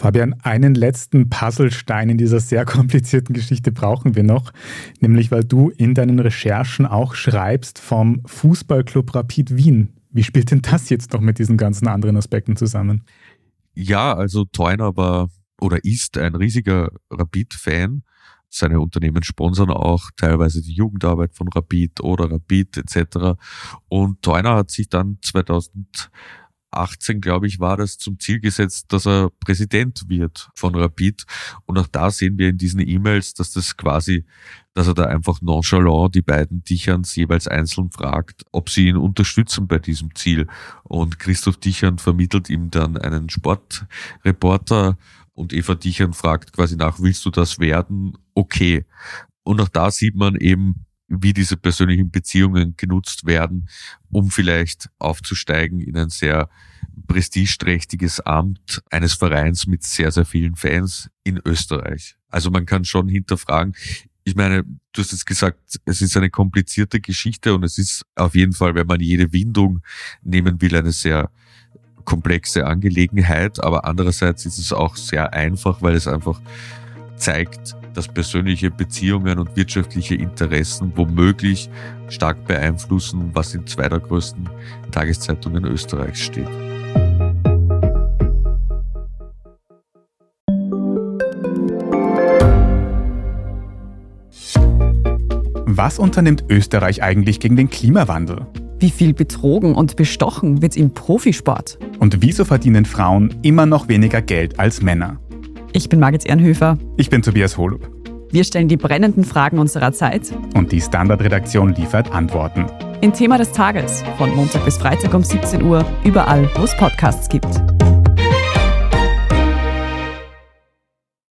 Fabian, einen letzten Puzzlestein in dieser sehr komplizierten Geschichte brauchen wir noch, nämlich weil du in deinen Recherchen auch schreibst vom Fußballclub Rapid Wien. Wie spielt denn das jetzt noch mit diesen ganzen anderen Aspekten zusammen? Ja, also Teuner war oder ist ein riesiger Rapid-Fan. Seine Unternehmen sponsern auch teilweise die Jugendarbeit von Rapid oder Rapid etc. Und Teuner hat sich dann 2000 18, glaube ich, war das zum Ziel gesetzt, dass er Präsident wird von Rapid. Und auch da sehen wir in diesen E-Mails, dass das quasi, dass er da einfach nonchalant die beiden Dicherns jeweils einzeln fragt, ob sie ihn unterstützen bei diesem Ziel. Und Christoph Dichern vermittelt ihm dann einen Sportreporter und Eva Dichern fragt quasi nach, willst du das werden? Okay. Und auch da sieht man eben, wie diese persönlichen Beziehungen genutzt werden, um vielleicht aufzusteigen in ein sehr prestigeträchtiges Amt eines Vereins mit sehr, sehr vielen Fans in Österreich. Also man kann schon hinterfragen, ich meine, du hast jetzt gesagt, es ist eine komplizierte Geschichte und es ist auf jeden Fall, wenn man jede Windung nehmen will, eine sehr komplexe Angelegenheit. Aber andererseits ist es auch sehr einfach, weil es einfach zeigt, dass persönliche Beziehungen und wirtschaftliche Interessen womöglich stark beeinflussen, was in zwei der größten Tageszeitungen Österreichs steht. Was unternimmt Österreich eigentlich gegen den Klimawandel? Wie viel betrogen und bestochen wird im Profisport? Und wieso verdienen Frauen immer noch weniger Geld als Männer? Ich bin Margit Ehrenhöfer. Ich bin Tobias Holub. Wir stellen die brennenden Fragen unserer Zeit. Und die Standardredaktion liefert Antworten. In Thema des Tages von Montag bis Freitag um 17 Uhr, überall, wo es Podcasts gibt.